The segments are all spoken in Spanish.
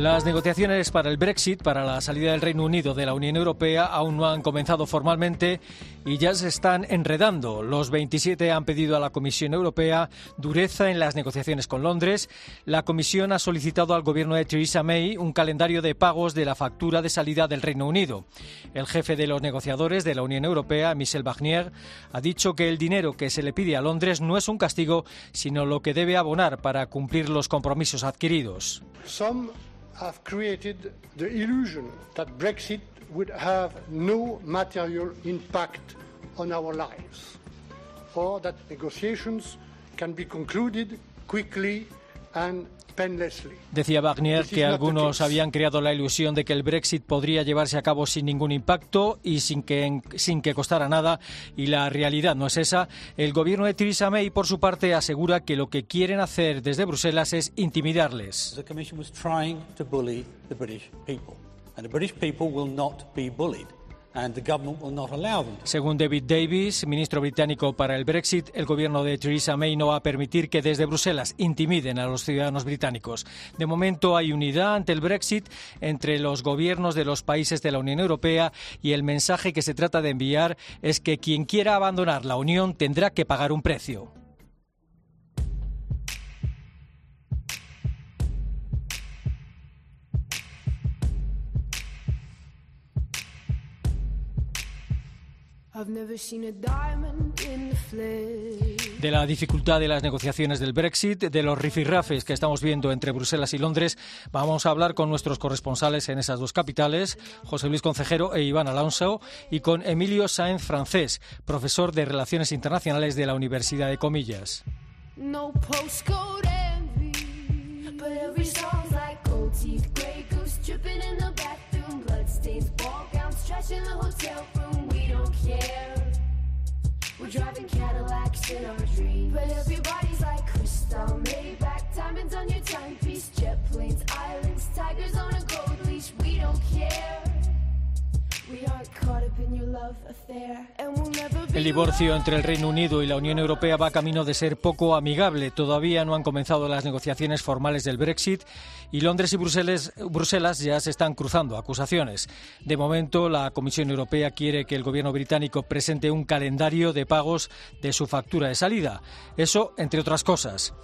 Las negociaciones para el Brexit, para la salida del Reino Unido de la Unión Europea, aún no han comenzado formalmente y ya se están enredando. Los 27 han pedido a la Comisión Europea dureza en las negociaciones con Londres. La Comisión ha solicitado al gobierno de Theresa May un calendario de pagos de la factura de salida del Reino Unido. El jefe de los negociadores de la Unión Europea, Michel Barnier, ha dicho que el dinero que se le pide a Londres no es un castigo, sino lo que debe abonar para cumplir los compromisos adquiridos. Have created the illusion that Brexit would have no material impact on our lives, or that negotiations can be concluded quickly and Decía Wagner que algunos habían creado la ilusión de que el Brexit podría llevarse a cabo sin ningún impacto y sin que, sin que costara nada, y la realidad no es esa. El gobierno de Theresa May, por su parte, asegura que lo que quieren hacer desde Bruselas es intimidarles. Según David Davis, ministro británico para el Brexit, el gobierno de Theresa May no va a permitir que desde Bruselas intimiden a los ciudadanos británicos. De momento hay unidad ante el Brexit entre los gobiernos de los países de la Unión Europea y el mensaje que se trata de enviar es que quien quiera abandonar la Unión tendrá que pagar un precio. De la dificultad de las negociaciones del Brexit, de los rifirrafes que estamos viendo entre Bruselas y Londres, vamos a hablar con nuestros corresponsales en esas dos capitales, José Luis Concejero e Iván Alonso, y con Emilio Sáenz Francés, profesor de Relaciones Internacionales de la Universidad de Comillas. We're driving Cadillacs in our dreams. But everybody's like crystal, Maybach, diamonds on your timepiece, jet planes, islands, tigers on a gold leash. We don't care. El divorcio entre el Reino Unido y la Unión Europea va camino de ser poco amigable. Todavía no han comenzado las negociaciones formales del Brexit y Londres y Bruselas, Bruselas ya se están cruzando acusaciones. De momento, la Comisión Europea quiere que el gobierno británico presente un calendario de pagos de su factura de salida. Eso, entre otras cosas.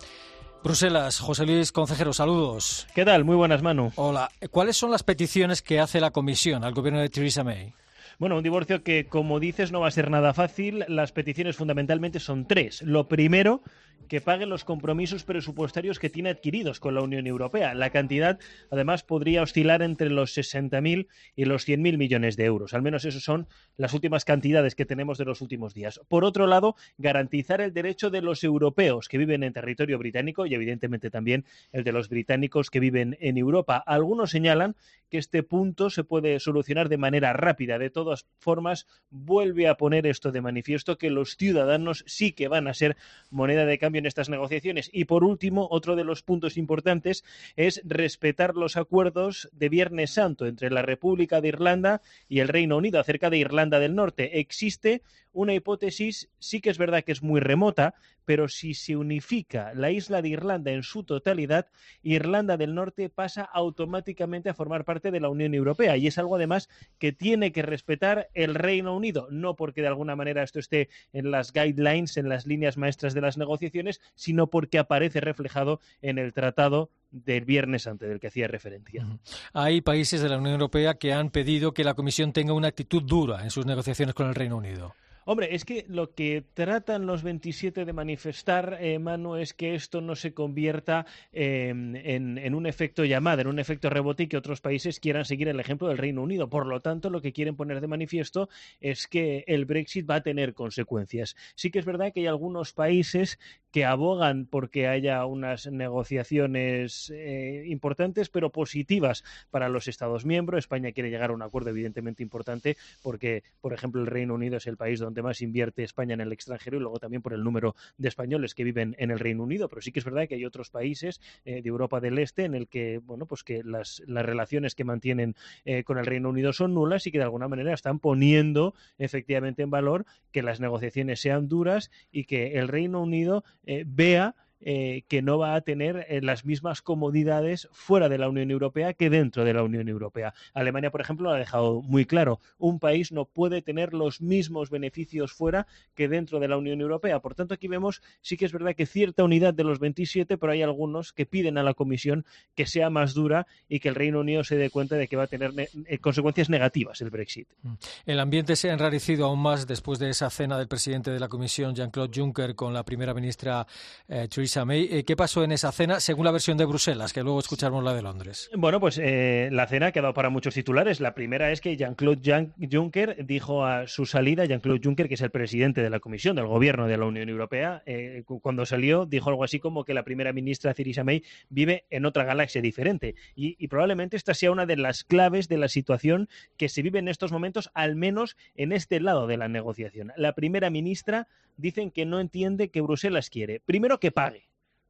Bruselas, José Luis Concejero, saludos. ¿Qué tal? Muy buenas, Manu. Hola. ¿Cuáles son las peticiones que hace la Comisión al gobierno de Theresa May? Bueno, un divorcio que, como dices, no va a ser nada fácil. Las peticiones fundamentalmente son tres. Lo primero, que pague los compromisos presupuestarios que tiene adquiridos con la Unión Europea. La cantidad, además, podría oscilar entre los 60.000 y los 100.000 millones de euros. Al menos esas son las últimas cantidades que tenemos de los últimos días. Por otro lado, garantizar el derecho de los europeos que viven en territorio británico y, evidentemente, también el de los británicos que viven en Europa. Algunos señalan que este punto se puede solucionar de manera rápida. De todas formas, vuelve a poner esto de manifiesto que los ciudadanos sí que van a ser moneda de cambio en estas negociaciones. Y por último, otro de los puntos importantes es respetar los acuerdos de Viernes Santo entre la República de Irlanda y el Reino Unido acerca de Irlanda del Norte. Existe una hipótesis, sí que es verdad que es muy remota, pero si se unifica la isla de Irlanda en su totalidad, Irlanda del Norte pasa automáticamente a formar parte de la Unión Europea. Y es algo además que tiene que respetar el Reino Unido, no porque de alguna manera esto esté en las guidelines, en las líneas maestras de las negociaciones, sino porque aparece reflejado en el Tratado del viernes antes del que hacía referencia. Hay países de la Unión Europea que han pedido que la Comisión tenga una actitud dura en sus negociaciones con el Reino Unido. Hombre, es que lo que tratan los 27 de manifestar, eh, Manu, es que esto no se convierta em, en, un efecto llamada, en un efecto rebote y que otros países quieran seguir el ejemplo del Reino Unido. Por lo tanto, lo que quieren poner de manifiesto es que el Brexit va a tener consecuencias. Sí que es verdad que hay algunos países que abogan porque haya unas negociaciones eh, importantes, pero positivas para los Estados miembros. España quiere llegar a un acuerdo evidentemente importante porque, por ejemplo, el Reino Unido es el país donde más invierte España en el extranjero y luego también por el número de españoles que viven en el Reino Unido. Pero sí que es verdad que hay otros países eh, de Europa del Este en el que, bueno, pues que las, relaciones que mantienen eh, con el Reino Unido son nulas y que de alguna manera están poniendo efectivamente en valor que las negociaciones sean duras y que el Reino Unido eh, vea eh, que no va a tener eh, las mismas comodidades fuera de la Unión Europea que dentro de la Unión Europea. Alemania, por ejemplo, lo ha dejado muy claro. Un país no puede tener los mismos beneficios fuera que dentro de la Unión Europea. Por tanto, aquí vemos, sí que es verdad que cierta unidad de los 27, pero hay algunos que piden a la Comisión que sea más dura y que el Reino Unido se dé cuenta de que va a tener eh, consecuencias negativas el Brexit. Mm. El ambiente se ha enrarecido aún más después de esa cena del presidente de la Comisión, Jean-Claude Juncker, con la primera ministra eh, ¿Qué pasó en esa cena según la versión de Bruselas, que luego escuchamos la de Londres? Bueno, pues eh, la cena ha quedado para muchos titulares. La primera es que Jean-Claude Juncker dijo a su salida, Jean-Claude Juncker, que es el presidente de la Comisión del Gobierno de la Unión Europea, eh, cuando salió dijo algo así como que la primera ministra Theresa May vive en otra galaxia diferente. Y, y probablemente esta sea una de las claves de la situación que se vive en estos momentos, al menos en este lado de la negociación. La primera ministra dicen que no entiende que Bruselas quiere. Primero que pague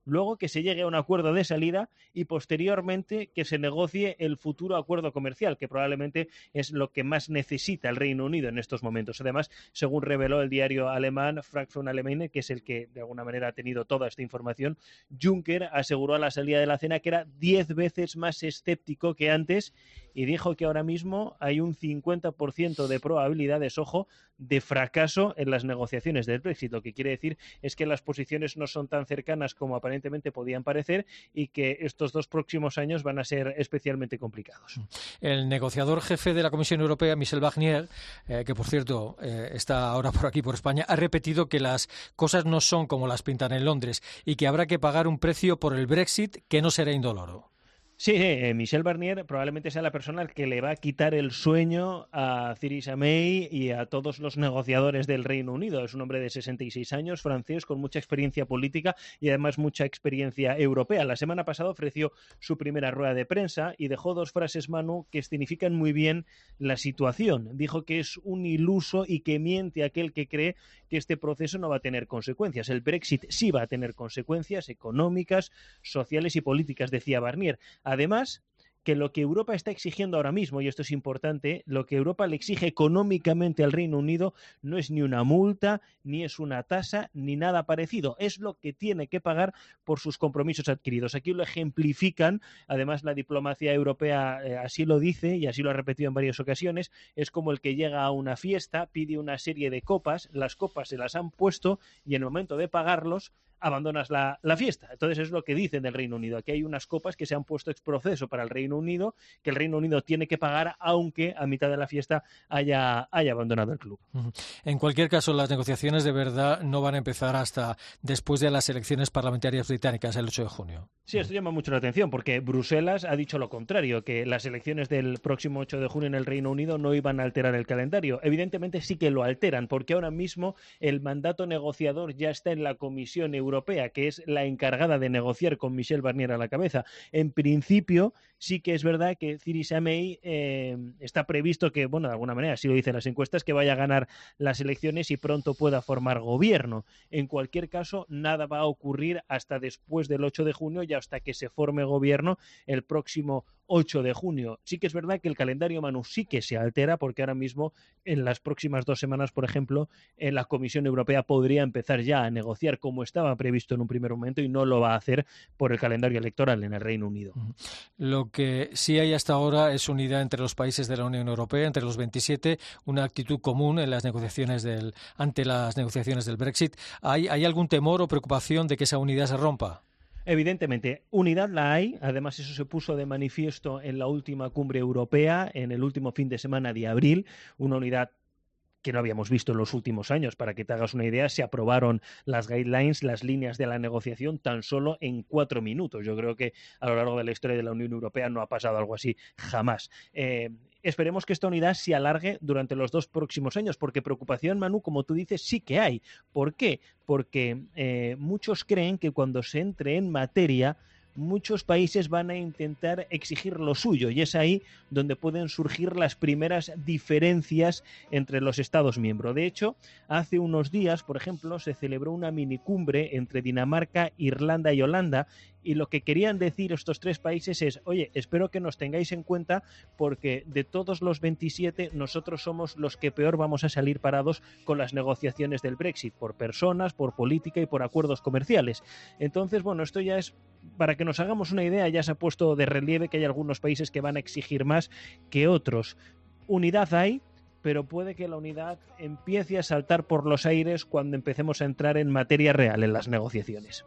luego que se llegue a un acuerdo de salida y posteriormente que se negocie el futuro acuerdo comercial, que probablemente es lo que más necesita el Reino Unido en estos momentos. Además, según reveló el diario alemán Frankfurt Allgemeine, que es el que de alguna manera ha tenido toda esta información, Juncker aseguró a la salida de la cena que era diez veces más escéptico que antes y dijo que ahora mismo hay un 50% de probabilidades, ojo, de fracaso en las negociaciones del Brexit. Lo que quiere decir es que las posiciones no son tan cercanas como aparentemente podían parecer y que estos dos próximos años van a ser especialmente complicados. El negociador jefe de la Comisión Europea, Michel Barnier, eh, que por cierto eh, está ahora por aquí, por España, ha repetido que las cosas no son como las pintan en Londres y que habrá que pagar un precio por el Brexit que no será indoloro. Sí, eh, Michel Barnier probablemente sea la persona que le va a quitar el sueño a Theresa May y a todos los negociadores del Reino Unido. Es un hombre de 66 años, francés, con mucha experiencia política y además mucha experiencia europea. La semana pasada ofreció su primera rueda de prensa y dejó dos frases, Manu, que significan muy bien la situación. Dijo que es un iluso y que miente aquel que cree que este proceso no va a tener consecuencias. El Brexit sí va a tener consecuencias económicas, sociales y políticas, decía Barnier. Además, que lo que Europa está exigiendo ahora mismo, y esto es importante, lo que Europa le exige económicamente al Reino Unido no es ni una multa, ni es una tasa, ni nada parecido. Es lo que tiene que pagar por sus compromisos adquiridos. Aquí lo ejemplifican, además la diplomacia europea eh, así lo dice y así lo ha repetido en varias ocasiones, es como el que llega a una fiesta, pide una serie de copas, las copas se las han puesto y en el momento de pagarlos abandonas la, fiesta. Entonces es lo que dicen del Reino Unido. Aquí hay unas copas que se han puesto ex proceso para el Reino Unido, que el Reino Unido tiene que pagar aunque a mitad de la fiesta haya, haya abandonado el club. En cualquier caso, las negociaciones de verdad no van a empezar hasta después de las elecciones parlamentarias británicas el 8 de junio. Sí, esto llama mucho la atención porque Bruselas ha dicho lo contrario, que las elecciones del próximo 8 de junio en el Reino Unido no iban a alterar el calendario. Evidentemente sí que lo alteran porque ahora mismo el mandato negociador ya está en la Comisión Europea Europea, que es la encargada de negociar con Michel Barnier a la cabeza. En principio, sí que es verdad que Theresa May eh, está previsto que, bueno, de alguna manera, así lo dicen las encuestas, que vaya a ganar las elecciones y pronto pueda formar gobierno. En cualquier caso, nada va a ocurrir hasta después del 8 de junio y hasta que se forme gobierno el próximo 8 de junio. Sí que es verdad que el calendario Manu sí que se altera porque ahora mismo en las próximas dos semanas, por ejemplo, en la Comisión Europea podría empezar ya a negociar como estaba previsto en un primer momento y no lo va a hacer por el calendario electoral en el Reino Unido. Lo que sí hay hasta ahora es unidad entre los países de la Unión Europea, entre los 27, una actitud común en las negociaciones del, ante las negociaciones del Brexit. ¿Hay, ¿Hay algún temor o preocupación de que esa unidad se rompa? Evidentemente, unidad la hay, además eso se puso de manifiesto en la última cumbre europea, en el último fin de semana de abril, una unidad que no habíamos visto en los últimos años. Para que te hagas una idea, se aprobaron las guidelines, las líneas de la negociación, tan solo en cuatro minutos. Yo creo que a lo largo de la historia de la Unión Europea no ha pasado algo así jamás. Eh, esperemos que esta unidad se alargue durante los dos próximos años, porque preocupación, Manu, como tú dices, sí que hay. ¿Por qué? Porque eh, muchos creen que cuando se entre en materia muchos países van a intentar exigir lo suyo y es ahí donde pueden surgir las primeras diferencias entre los Estados miembros. De hecho, hace unos días, por ejemplo, se celebró una minicumbre entre Dinamarca, Irlanda y Holanda y lo que querían decir estos tres países es, oye, espero que nos tengáis en cuenta porque de todos los 27 nosotros somos los que peor vamos a salir parados con las negociaciones del Brexit, por personas, por política y por acuerdos comerciales. Entonces, bueno, esto ya es, para que nos hagamos una idea, ya se ha puesto de relieve que hay algunos países que van a exigir más que otros. Unidad hay, pero puede que la unidad empiece a saltar por los aires cuando empecemos a entrar en materia real en las negociaciones.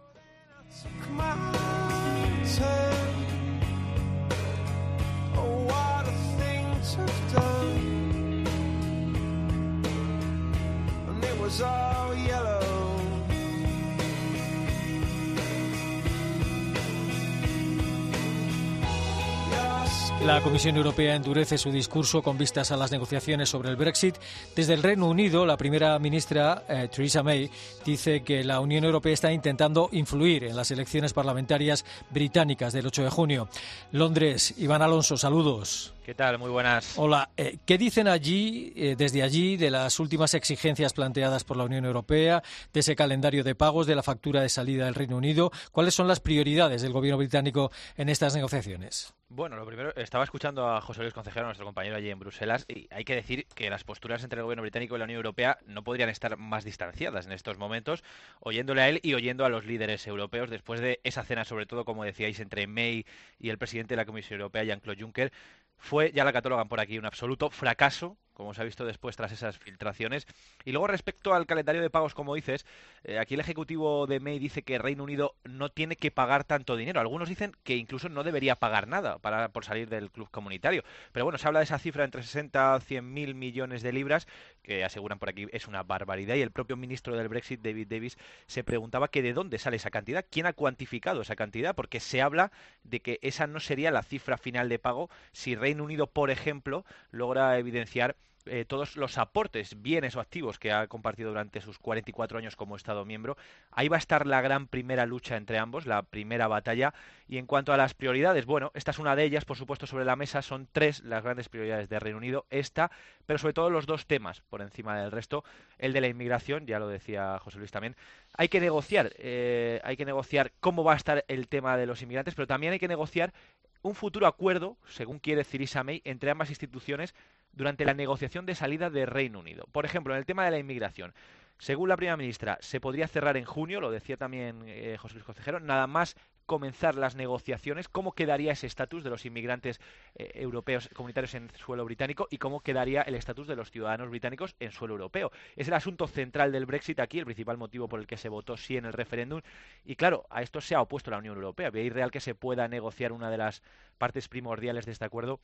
La Comisión Europea endurece su discurso con vistas a las negociaciones sobre el Brexit. Desde el Reino Unido, la primera ministra, eh, Theresa May, dice que la Unión Europea está intentando influir en las elecciones parlamentarias británicas del 8 de junio. Londres, Iván Alonso, saludos. ¿Qué tal? Muy buenas. Hola. Eh, ¿Qué dicen allí, eh, desde allí, de las últimas exigencias planteadas por la Unión Europea, de ese calendario de pagos, de la factura de salida del Reino Unido? ¿Cuáles son las prioridades del gobierno británico en estas negociaciones? Bueno, lo primero, estaba escuchando a José Luis Consejero, nuestro compañero allí en Bruselas, y hay que decir que las posturas entre el gobierno británico y la Unión Europea no podrían estar más distanciadas en estos momentos, oyéndole a él y oyendo a los líderes europeos después de esa cena, sobre todo, como decíais, entre May y el presidente de la Comisión Europea, Jean-Claude Juncker, fue, ya la catalogan por aquí, un absoluto fracaso como se ha visto después tras esas filtraciones. Y luego respecto al calendario de pagos, como dices, eh, aquí el ejecutivo de May dice que Reino Unido no tiene que pagar tanto dinero. Algunos dicen que incluso no debería pagar nada para, por salir del club comunitario. Pero bueno, se habla de esa cifra entre 60 y 100 mil millones de libras, que aseguran por aquí es una barbaridad. Y el propio ministro del Brexit, David Davis, se preguntaba que de dónde sale esa cantidad, quién ha cuantificado esa cantidad, porque se habla de que esa no sería la cifra final de pago si Reino Unido, por ejemplo, logra evidenciar eh, todos los aportes, bienes o activos que ha compartido durante sus 44 años como Estado miembro. Ahí va a estar la gran primera lucha entre ambos, la primera batalla. Y en cuanto a las prioridades, bueno, esta es una de ellas, por supuesto, sobre la mesa. Son tres las grandes prioridades de Reino Unido. Esta, pero sobre todo los dos temas por encima del resto. El de la inmigración, ya lo decía José Luis también. Hay que negociar, eh, hay que negociar cómo va a estar el tema de los inmigrantes, pero también hay que negociar un futuro acuerdo, según quiere Theresa May, entre ambas instituciones durante la negociación de salida de Reino Unido. Por ejemplo, en el tema de la inmigración. Según la primera ministra, se podría cerrar en junio, lo decía también eh, José Luis Consejero, nada más comenzar las negociaciones, cómo quedaría ese estatus de los inmigrantes eh, europeos comunitarios en suelo británico y cómo quedaría el estatus de los ciudadanos británicos en suelo europeo. Es el asunto central del Brexit aquí, el principal motivo por el que se votó sí en el referéndum. Y claro, a esto se ha opuesto la Unión Europea. ¿Veis real que se pueda negociar una de las partes primordiales de este acuerdo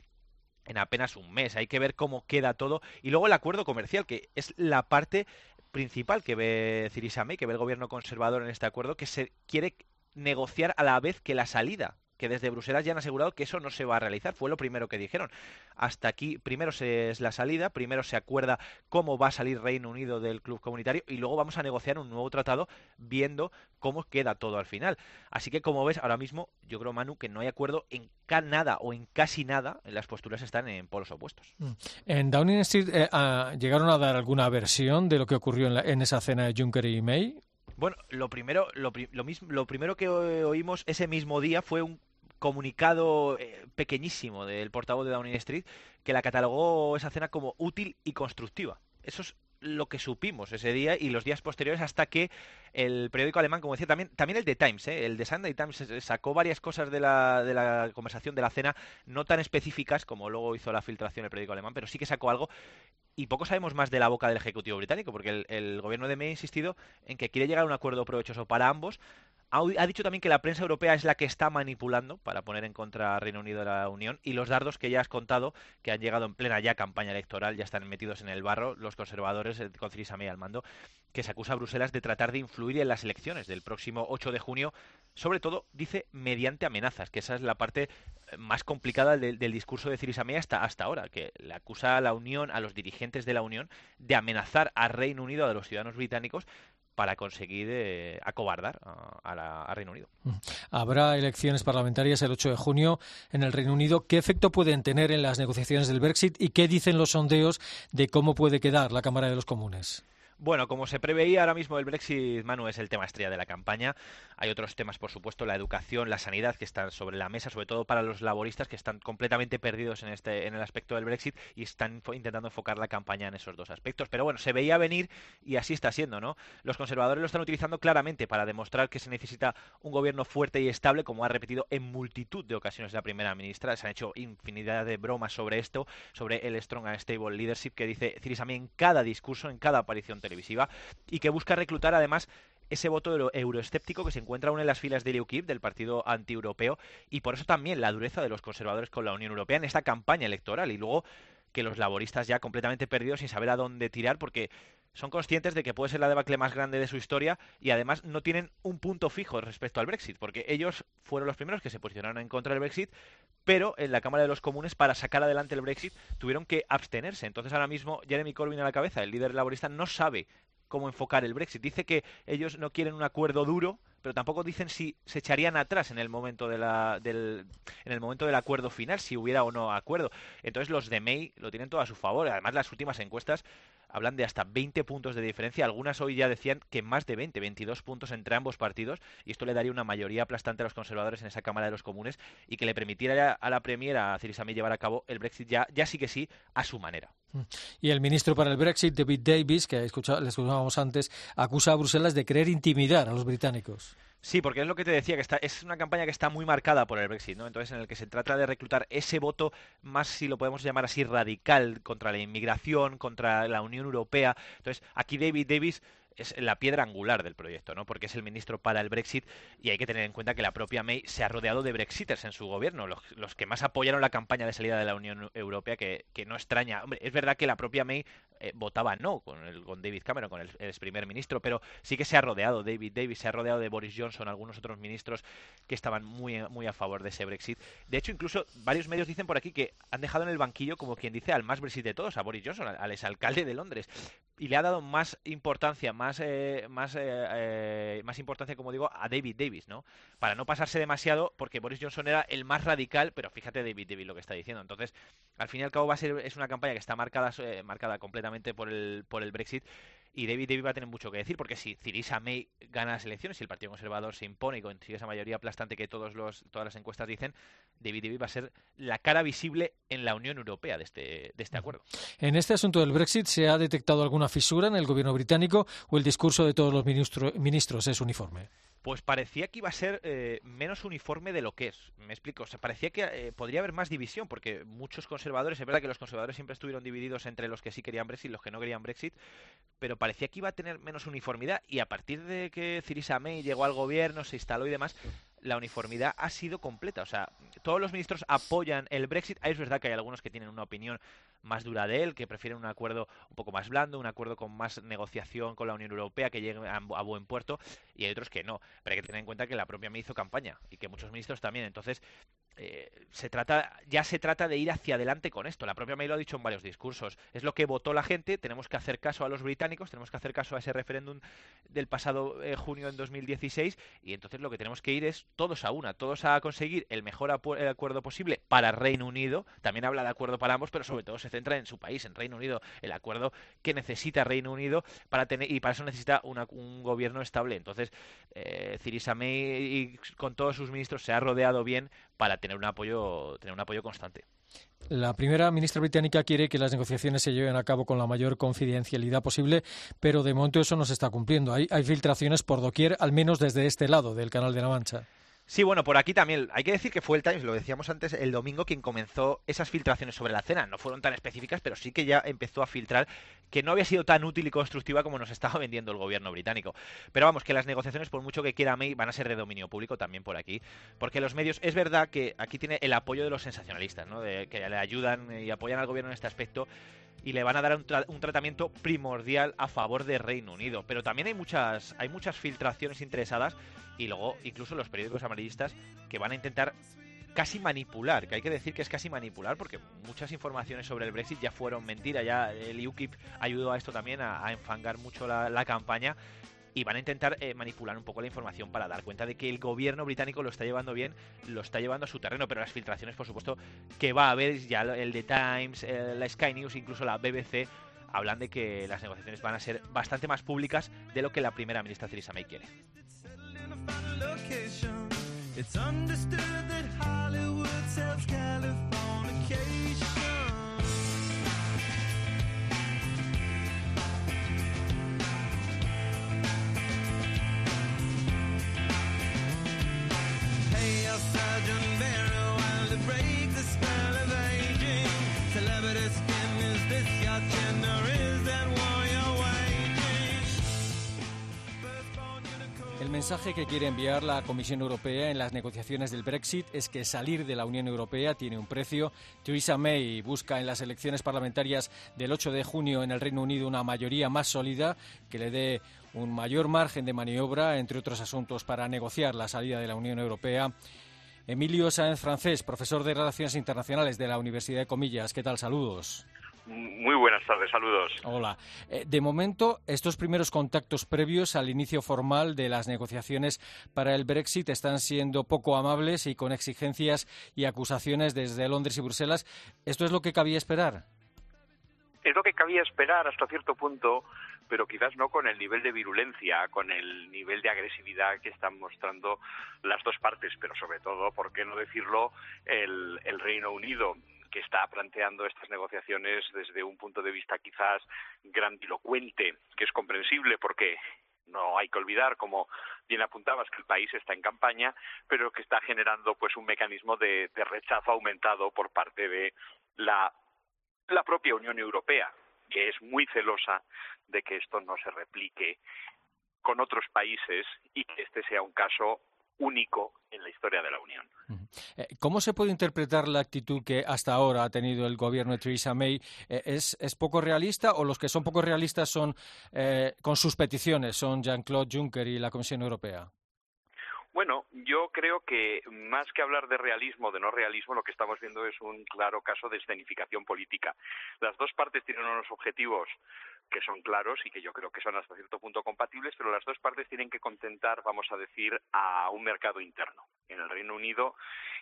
en apenas un mes. Hay que ver cómo queda todo. Y luego el acuerdo comercial, que es la parte principal que ve Theresa que ve el gobierno conservador en este acuerdo, que se quiere negociar a la vez que la salida que desde Bruselas ya han asegurado que eso no se va a realizar. Fue lo primero que dijeron. Hasta aquí, primero se es la salida, primero se acuerda cómo va a salir Reino Unido del club comunitario y luego vamos a negociar un nuevo tratado viendo cómo queda todo al final. Así que, como ves, ahora mismo yo creo, Manu, que no hay acuerdo en nada o en casi nada. Las posturas están en polos opuestos. Mm. En Downing Street eh, ah, llegaron a dar alguna versión de lo que ocurrió en, en esa cena de Juncker y May. Bueno, lo primero, lo, mismo, lo primero que oímos ese mismo día fue un comunicado eh, pequeñísimo del portavoz de Downing Street que la catalogó esa cena como útil y constructiva. Eso es lo que supimos ese día y los días posteriores hasta que el periódico alemán, como decía, también, también el The Times, ¿eh? el The Sunday Times sacó varias cosas de la, de la conversación de la cena, no tan específicas como luego hizo la filtración el periódico alemán, pero sí que sacó algo y poco sabemos más de la boca del Ejecutivo británico, porque el, el gobierno de May ha insistido en que quiere llegar a un acuerdo provechoso para ambos, ha dicho también que la prensa europea es la que está manipulando para poner en contra a Reino Unido de la Unión y los dardos que ya has contado, que han llegado en plena ya campaña electoral, ya están metidos en el barro los conservadores eh, con Theresa May al mando, que se acusa a Bruselas de tratar de influir en las elecciones del próximo 8 de junio, sobre todo, dice, mediante amenazas, que esa es la parte eh, más complicada del, discurso de Theresa May hasta, hasta ahora, que le acusa a la Unión, a los dirigentes de la Unión, de amenazar a Reino Unido, a los ciudadanos británicos, para conseguir eh, acobardar a, Reino Unido. Mm. Habrá elecciones parlamentarias el 8 de junio en el Reino Unido. ¿Qué efecto pueden tener en las negociaciones del Brexit y qué dicen los sondeos de cómo puede quedar la Cámara de los Comunes? Bueno, como se preveía ahora mismo el Brexit, Manu, es el tema estrella de la campaña. Hay otros temas, por supuesto, la educación, la sanidad, que están sobre la mesa, sobre todo para los laboristas que están completamente perdidos en este, en el aspecto del Brexit y están intentando enfocar la campaña en esos dos aspectos. Pero bueno, se veía venir y así está siendo, ¿no? Los conservadores lo están utilizando claramente para demostrar que se necesita un gobierno fuerte y estable, como ha repetido en multitud de ocasiones la primera ministra. Se han hecho infinidad de bromas sobre esto, sobre el Strong and Stable Leadership que dice Theresa May en cada discurso, en cada aparición televisiva y que busca reclutar además ese voto euroescéptico que se encuentra aún en las filas del UKIP, del partido antieuropeo, y por eso también la dureza de los conservadores con la Unión Europea en esta campaña electoral. Y luego que los laboristas ya completamente perdidos sin saber a dónde tirar, porque son conscientes de que puede ser la debacle más grande de su historia y además no tienen un punto fijo respecto al Brexit, porque ellos fueron los primeros que se posicionaron en contra del Brexit, pero en la Cámara de los Comunes para sacar adelante el Brexit tuvieron que abstenerse. Entonces ahora mismo Jeremy Corbyn a la cabeza, el líder laborista, no sabe cómo enfocar el Brexit. Dice que ellos no quieren un acuerdo duro, pero tampoco dicen si se echarían atrás en el momento de la, del, en el momento del acuerdo final, si hubiera o no acuerdo. Entonces los de May lo tienen todo a su favor. Además las últimas encuestas hablan de hasta 20 puntos de diferencia. Algunas hoy ya decían que más de 20, 22 puntos entre ambos partidos, y esto le daría una mayoría aplastante a los conservadores en esa Cámara de los Comunes y que le permitiera a la Premier, a Theresa May, llevar a cabo el Brexit ya, ya sí que sí, a su manera. Mm. Y el ministro para el Brexit, David Davis, que le escuchábamos antes, acusa a Bruselas de querer intimidar a los británicos. Sí, porque es lo que te decía, que está, es una campaña que está muy marcada por el Brexit, ¿no? Entonces, en el que se trata de reclutar ese voto más, si lo podemos llamar así, radical contra la inmigración, contra la Unión Europea. Entonces, aquí David Davis es la piedra angular del proyecto, ¿no? Porque es el ministro para el Brexit y hay que tener en cuenta que la propia May se ha rodeado de Brexiters en su gobierno, los, que más apoyaron la campaña de salida de la Unión Europea, que, que no extraña. Hombre, es verdad que la propia May eh, votaba no con, el, con David Cameron, con el, ex primer ministro, pero sí que se ha rodeado, David Davis se ha rodeado de Boris Johnson, algunos otros ministros que estaban muy, muy a favor de ese Brexit. De hecho, incluso varios medios dicen por aquí que han dejado en el banquillo, como quien dice, al más Brexit de todos, a Boris Johnson, al, al exalcalde de Londres, y le ha dado más importancia, más, eh, más, eh, más importancia, como digo, a David Davis, ¿no? Para no pasarse demasiado, porque Boris Johnson era el más radical, pero fíjate David Davis lo que está diciendo. Entonces, al fin y al cabo va a ser, es una campaña que está marcada, marcada completamente por el, por el Brexit. Y David David va a tener mucho que decir, porque si Theresa May gana las elecciones, si el Partido Conservador se impone y consigue esa mayoría aplastante que todos los, todas las encuestas dicen, David David va a ser la cara visible en la Unión Europea de este, de este acuerdo. En este asunto del Brexit, ¿se ha detectado alguna fisura en el gobierno británico o el discurso de todos los ministros es uniforme? Pues parecía que iba a ser eh, menos uniforme de lo que es. Me explico, o parecía que eh, podría haber más división, porque muchos conservadores, es verdad que los conservadores siempre estuvieron divididos entre los que sí querían Brexit y los que no querían Brexit, pero parecía que iba a tener menos uniformidad y a partir de que Theresa May llegó al gobierno, se instaló y demás, la uniformidad ha sido completa. O sea, todos los ministros apoyan el Brexit. Es verdad que hay algunos que tienen una opinión más dura de él, que prefieren un acuerdo un poco más blando, un acuerdo con más negociación con la Unión Europea que llegue a, buen puerto, y hay otros que no. Pero hay que tener en cuenta que la propia me hizo campaña y que muchos ministros también. Entonces, eh, se trata, ya se trata de ir hacia adelante con esto. La propia May lo ha dicho en varios discursos. Es lo que votó la gente, tenemos que hacer caso a los británicos, tenemos que hacer caso a ese referéndum del pasado eh, junio en 2016 y entonces lo que tenemos que ir es todos a una, todos a conseguir el mejor acuerdo posible para Reino Unido. También habla de acuerdo para ambos, pero sobre todo se centra en su país, en Reino Unido, el acuerdo que necesita Reino Unido para tener y para eso necesita un gobierno estable. Entonces, eh, May con todos sus ministros se ha rodeado bien para tener un apoyo, tener un apoyo constante. La primera ministra británica quiere que las negociaciones se lleven a cabo con la mayor confidencialidad posible, pero de momento eso no se está cumpliendo. Hay, hay filtraciones por doquier, al menos desde este lado del Canal de la Mancha. Sí, bueno, por aquí también hay que decir que fue el Times, lo decíamos antes, el domingo quien comenzó esas filtraciones sobre la cena. No fueron tan específicas, pero sí que ya empezó a filtrar que no había sido tan útil y constructiva como nos estaba vendiendo el gobierno británico. Pero vamos, que las negociaciones, por mucho que quiera May, van a ser de dominio público también por aquí. Porque los medios, es verdad que aquí tiene el apoyo de los sensacionalistas, ¿no? Que le ayudan y apoyan al gobierno en este aspecto y le van a dar un, tratamiento primordial a favor de Reino Unido. Pero también hay muchas, hay muchas filtraciones interesadas y luego incluso los periódicos amarillistas que van a intentar casi manipular, que hay que decir que es casi manipular porque muchas informaciones sobre el Brexit ya fueron mentira, ya el UKIP ayudó a esto también a, enfangar mucho la, campaña y van a intentar eh, manipular un poco la información para dar cuenta de que el gobierno británico lo está llevando bien, lo está llevando a su terreno, pero las filtraciones, por supuesto, que va a haber ya el The Times, eh, la Sky News, incluso la BBC, hablan de que las negociaciones van a ser bastante más públicas de lo que la primera ministra Theresa May quiere. It's understood that Hollywood sells Californication. Mensaje que quiere enviar la Comisión Europea en las negociaciones del Brexit es que salir de la Unión Europea tiene un precio. Theresa May busca en las elecciones parlamentarias del 8 de junio en el Reino Unido una mayoría más sólida que le dé un mayor margen de maniobra, entre otros asuntos, para negociar la salida de la Unión Europea. Emilio Sáenz Francés, profesor de Relaciones Internacionales de la Universidad de Comillas. ¿Qué tal? Saludos. Muy buenas tardes, saludos. Hola. Eh, de momento, estos primeros contactos previos al inicio formal de las negociaciones para el Brexit están siendo poco amables y con exigencias y acusaciones desde Londres y Bruselas. ¿Esto es lo que cabía esperar? Es lo que cabía esperar hasta cierto punto, pero quizás no con el nivel de virulencia, con el nivel de agresividad que están mostrando las dos partes, pero sobre todo, ¿por qué no decirlo?, el, el Reino Unido que está planteando estas negociaciones desde un punto de vista quizás grandilocuente, que es comprensible porque no hay que olvidar, como bien apuntabas, que el país está en campaña, pero que está generando pues un mecanismo de, rechazo aumentado por parte de la, la propia Unión Europea, que es muy celosa de que esto no se replique con otros países y que este sea un caso único en la historia de la Unión. Eh, ¿Cómo se puede interpretar la actitud que hasta ahora ha tenido el gobierno de Theresa May? Eh, ¿Es, ¿Es, poco realista o los que son poco realistas son eh, con sus peticiones, son Jean-Claude Juncker y la Comisión Europea? Bueno, yo creo que más que hablar de realismo o de no realismo, lo que estamos viendo es un claro caso de escenificación política. Las dos partes tienen unos objetivos que son claros y que yo creo que son hasta cierto punto compatibles, pero las dos partes tienen que contentar, vamos a decir, a un mercado interno. En el Reino Unido,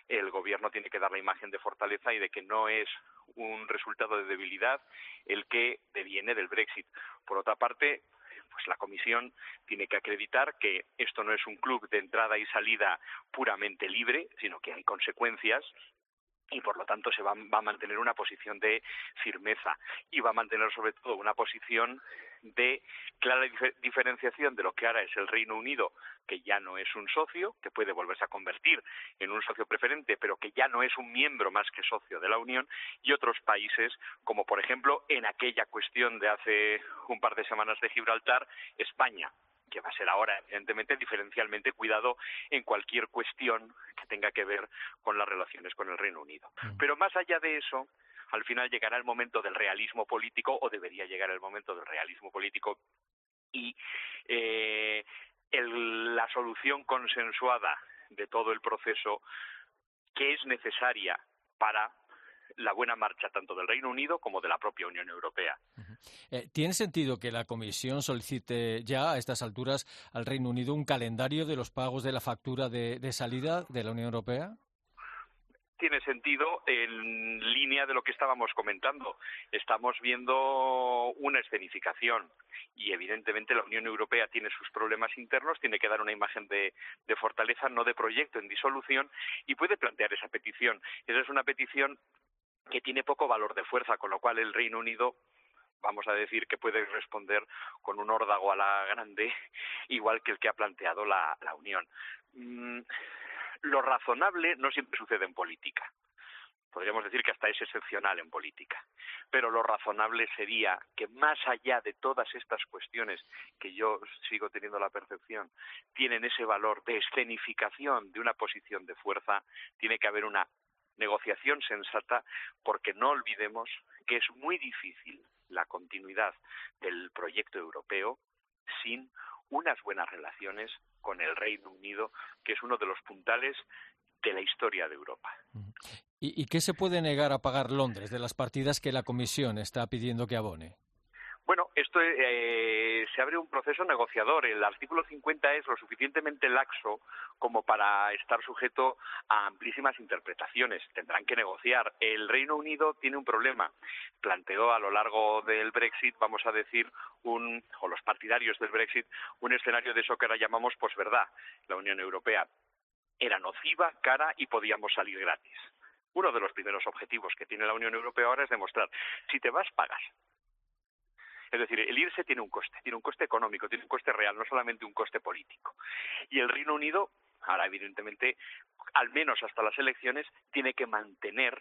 el gobierno tiene que dar la imagen de fortaleza y de que no es un resultado de debilidad el que deviene del Brexit. Por otra parte, pues la comisión tiene que acreditar que esto no es un club de entrada y salida puramente libre, sino que hay consecuencias y por lo tanto se va, a mantener una posición de firmeza y va a mantener sobre todo una posición de clara diferenciación de lo que ahora es el Reino Unido, que ya no es un socio, que puede volverse a convertir en un socio preferente, pero que ya no es un miembro más que socio de la Unión, y otros países, como por ejemplo en aquella cuestión de hace un par de semanas de Gibraltar, España, que va a ser ahora, evidentemente, diferencialmente cuidado en cualquier cuestión que tenga que ver con las relaciones con el Reino Unido. Mm. Pero más allá de eso, al final llegará el momento del realismo político, o debería llegar el momento del realismo político, y eh, la solución consensuada de todo el proceso que es necesaria para la buena marcha tanto del Reino Unido como de la propia Unión Europea. Eh, ¿Tiene sentido que la Comisión solicite ya a estas alturas al Reino Unido un calendario de los pagos de la factura de, de salida de la Unión Europea? tiene sentido en línea de lo que estábamos comentando. Estamos viendo una escenificación y evidentemente la Unión Europea tiene sus problemas internos, tiene que dar una imagen de, de fortaleza, no de proyecto en disolución y puede plantear esa petición. Esa es una petición que tiene poco valor de fuerza, con lo cual el Reino Unido vamos a decir que puede responder con un órdago a la grande, igual que el que ha planteado la, Unión. Mm, Lo razonable no siempre sucede en política podríamos decir que hasta es excepcional en política. Pero lo razonable sería que más allá de todas estas cuestiones que yo sigo teniendo la percepción, tienen ese valor de escenificación de una posición de fuerza, tiene que haber una negociación sensata porque no olvidemos que es muy difícil la continuidad del proyecto europeo sin unas buenas relaciones con el Reino Unido, que es uno de los puntales de la historia de Europa. ¿Y, qué se puede negar a pagar Londres de las partidas que la Comisión está pidiendo que abone? Bueno, esto eh, se abre un proceso negociador. El artículo 50 es lo suficientemente laxo como para estar sujeto a amplísimas interpretaciones. Tendrán que negociar. El Reino Unido tiene un problema. Planteó a lo largo del Brexit, vamos a decir, un, o los partidarios del Brexit, un escenario de eso que ahora llamamos posverdad. La Unión Europea era nociva, cara y podíamos salir gratis. Uno de los primeros objetivos que tiene la Unión Europea ahora es demostrar, si te vas, pagas. Es decir, el irse tiene un coste, tiene un coste económico, tiene un coste real, no solamente un coste político. Y el Reino Unido, ahora evidentemente, al menos hasta las elecciones, tiene que mantener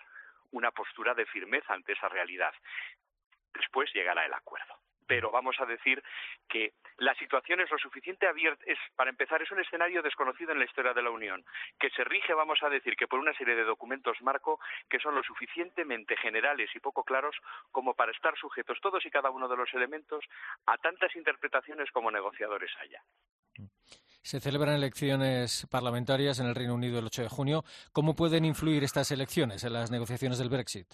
una postura de firmeza ante esa realidad. Después llegará el acuerdo pero vamos a decir que la situación es lo suficiente abierta, es, para empezar, es un escenario desconocido en la historia de la Unión, que se rige, vamos a decir, que por una serie de documentos marco que son lo suficientemente generales y poco claros como para estar sujetos todos y cada uno de los elementos a tantas interpretaciones como negociadores haya. Se celebran elecciones parlamentarias en el Reino Unido el 8 de junio. ¿Cómo pueden influir estas elecciones en las negociaciones del Brexit?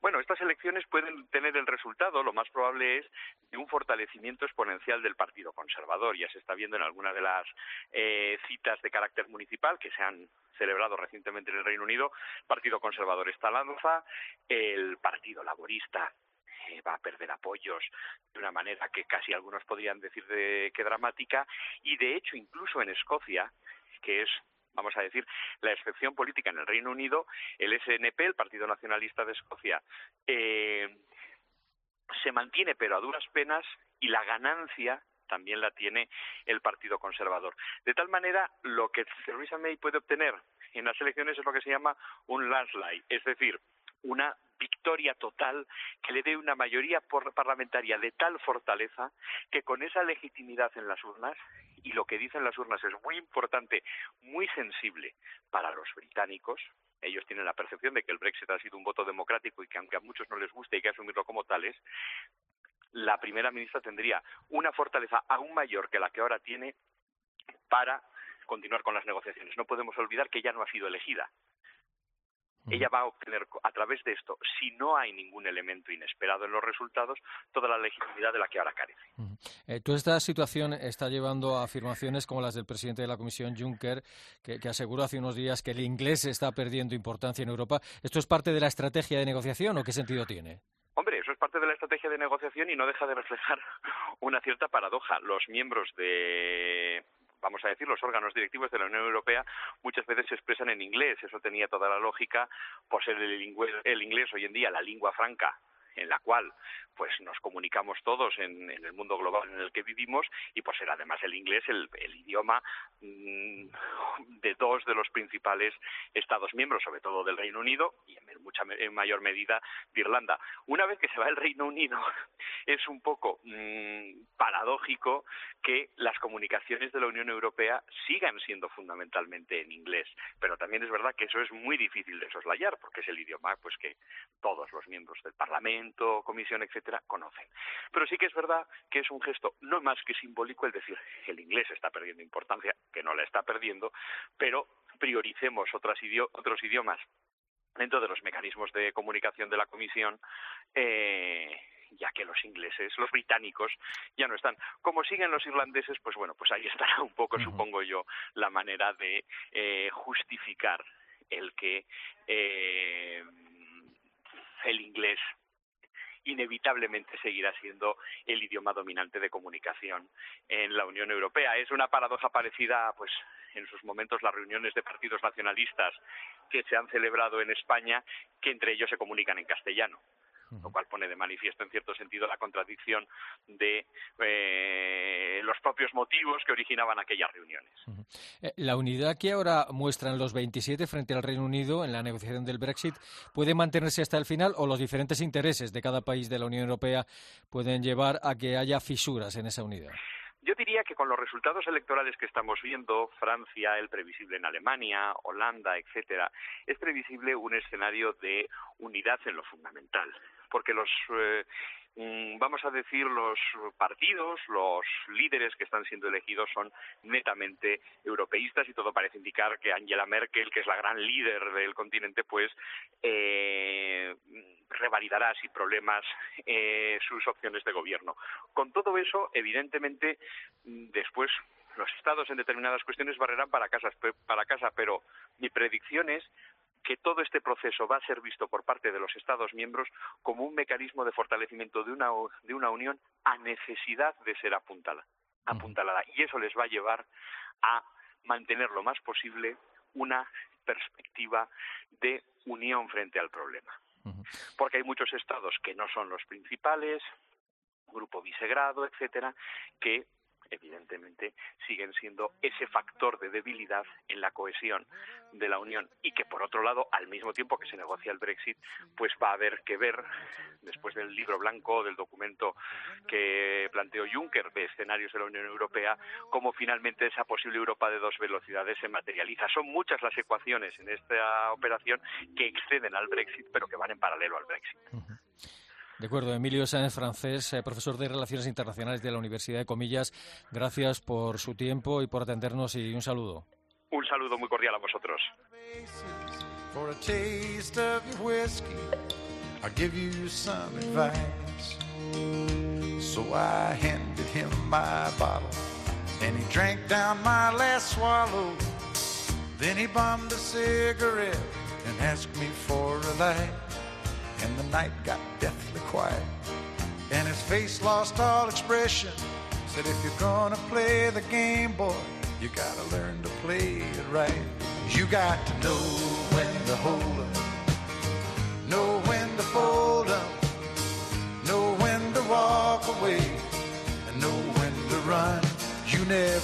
Bueno, estas elecciones pueden tener el resultado, lo más probable es, de un fortalecimiento exponencial del Partido Conservador. Ya se está viendo en alguna de las eh, citas de carácter municipal que se han celebrado recientemente en el Reino Unido. El Partido Conservador está lanza, el Partido Laborista eh, va a perder apoyos de una manera que casi algunos podrían decir de, que dramática y de hecho incluso en Escocia que es vamos a decir, la excepción política en el Reino Unido, el SNP, el Partido Nacionalista de Escocia, eh, se mantiene pero a duras penas y la ganancia también la tiene el Partido Conservador. De tal manera, lo que Theresa May puede obtener en las elecciones es lo que se llama un landslide, es decir, una victoria total que le dé una mayoría parlamentaria de tal fortaleza que con esa legitimidad en las urnas y lo que dicen las urnas es muy importante, muy sensible para los británicos. Ellos tienen la percepción de que el Brexit ha sido un voto democrático y que aunque a muchos no les guste hay que asumirlo como tales, la primera ministra tendría una fortaleza aún mayor que la que ahora tiene para continuar con las negociaciones. No podemos olvidar que ya no ha sido elegida ella va a obtener a través de esto, si no hay ningún elemento inesperado en los resultados, toda la legitimidad de la que ahora carece. Eh, toda esta situación está llevando a afirmaciones como las del presidente de la Comisión, Juncker, que, aseguró hace unos días que el inglés está perdiendo importancia en Europa. ¿Esto es parte de la estrategia de negociación o qué sentido tiene? Hombre, eso es parte de la estrategia de negociación y no deja de reflejar una cierta paradoja. Los miembros de vamos a decir, los órganos directivos de la Unión Europea muchas veces se expresan en inglés. Eso tenía toda la lógica por ser el, inglés hoy en día la lengua franca en la cual pues nos comunicamos todos en, el mundo global en el que vivimos y por ser además el inglés el, idioma mm, de dos de los principales Estados miembros, sobre todo del Reino Unido y en mucha en mayor medida de Irlanda. Una vez que se va el Reino Unido es un poco mm, paradójico que las comunicaciones de la Unión Europea sigan siendo fundamentalmente en inglés, pero también es verdad que eso es muy difícil de soslayar porque es el idioma pues que todos los miembros del Parlamento, Comisión, etcétera, conocen. Pero sí que es verdad que es un gesto no más que simbólico el decir el inglés está perdiendo importancia, que no la está perdiendo, pero prioricemos otros idiomas dentro de los mecanismos de comunicación de la Comisión, eh, ya que los ingleses, los británicos, ya no están. Como siguen los irlandeses, pues bueno, pues ahí estará un poco, supongo yo, la manera de eh, justificar el que eh, el inglés inevitablemente seguirá siendo el idioma dominante de comunicación en la Unión Europea. Es una paradoja parecida, pues, en sus momentos las reuniones de partidos nacionalistas que se han celebrado en España, que entre ellos se comunican en castellano. Lo cual pone de manifiesto en cierto sentido la contradicción de eh, los propios motivos que originaban aquellas reuniones. Eh, la unidad que ahora muestran los 27 frente al Reino Unido en la negociación del Brexit puede mantenerse hasta el final o los diferentes intereses de cada país de la Unión Europea pueden llevar a que haya fisuras en esa unidad. Yo diría que con los resultados electorales que estamos viendo, Francia, el previsible en Alemania, Holanda, etcétera, es previsible un escenario de unidad en lo fundamental, porque los eh, mm, vamos a decir, los partidos, los líderes que están siendo elegidos son netamente europeístas y todo parece indicar que Angela Merkel, que es la gran líder del continente, pues eh, revalidará sin problemas eh, sus opciones de gobierno. Con todo eso, evidentemente, mm, después los estados en determinadas cuestiones barrerán para, para casa, pero mi predicción es que todo este proceso va a ser visto por parte de los Estados miembros como un mecanismo de fortalecimiento de una, de una unión a necesidad de ser apuntada, apuntalada. Y eso les va a llevar a mantener lo más posible una perspectiva de unión frente al problema. Porque hay muchos estados que no son los principales, Grupo Visegrado, etcétera, que evidentemente siguen siendo ese factor de debilidad en la cohesión de la Unión y que por otro lado al mismo tiempo que se negocia el Brexit pues va a haber que ver después del libro blanco del documento que planteó Juncker de escenarios de la Unión Europea cómo finalmente esa posible Europa de dos velocidades se materializa. Son muchas las ecuaciones en esta operación que exceden al Brexit pero que van en paralelo al Brexit de acuerdo, Emilio Sáenz Francés, eh, profesor de Relaciones Internacionales de la Universidad de Comillas, gracias por su tiempo y por atendernos y un saludo. Un saludo muy cordial a vosotros. For a taste of your whiskey, I'll give you some advice. So I handed him my bottle, and he drank down my last swallow. Then he bummed a cigarette and asked me for a light. And the night got deathly quiet. And his face lost all expression. Said, if you're gonna play the game, boy, you gotta learn to play it right. You got to know when to hold up, know when to fold up, know when to walk away, and know when to run.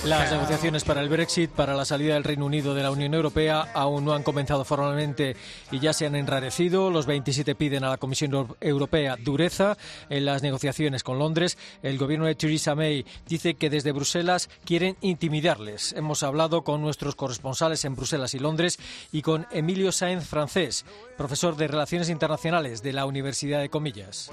Las negociaciones para el Brexit, para la salida del Reino Unido de la Unión Europea, aún no han comenzado formalmente y ya se han enrarecido. Los 27 piden a la Comisión Europea dureza en las negociaciones con Londres. El gobierno de Theresa May dice que desde Bruselas quieren intimidarles. Hemos hablado con nuestros corresponsales en Bruselas y Londres y con Emilio Sáenz Francés, profesor de Relaciones Internacionales de la Universidad de Comillas.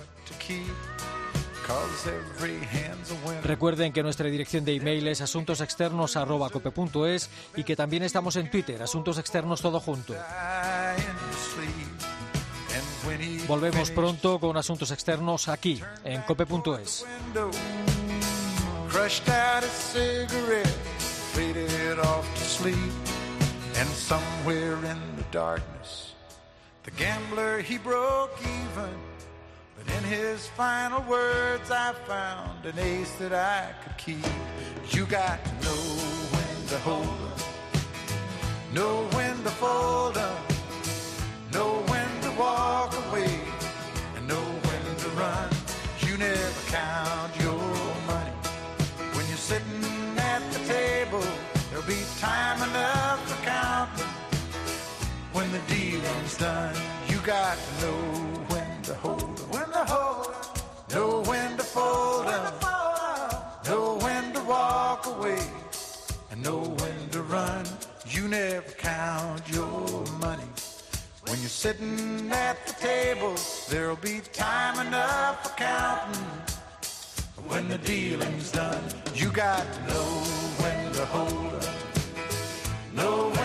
Recuerden que nuestra dirección de email es asuntosexternos.cope.es y que también estamos en Twitter, Asuntos Externos Todo Junto. Volvemos pronto con Asuntos Externos aquí, en cope.es. But in his final words, I found an ace that I could keep. You got to know when to hold up, know when to fold up, know sitting at the table, there'll be time enough for counting. When the dealing's done, you got to know when to hold up, know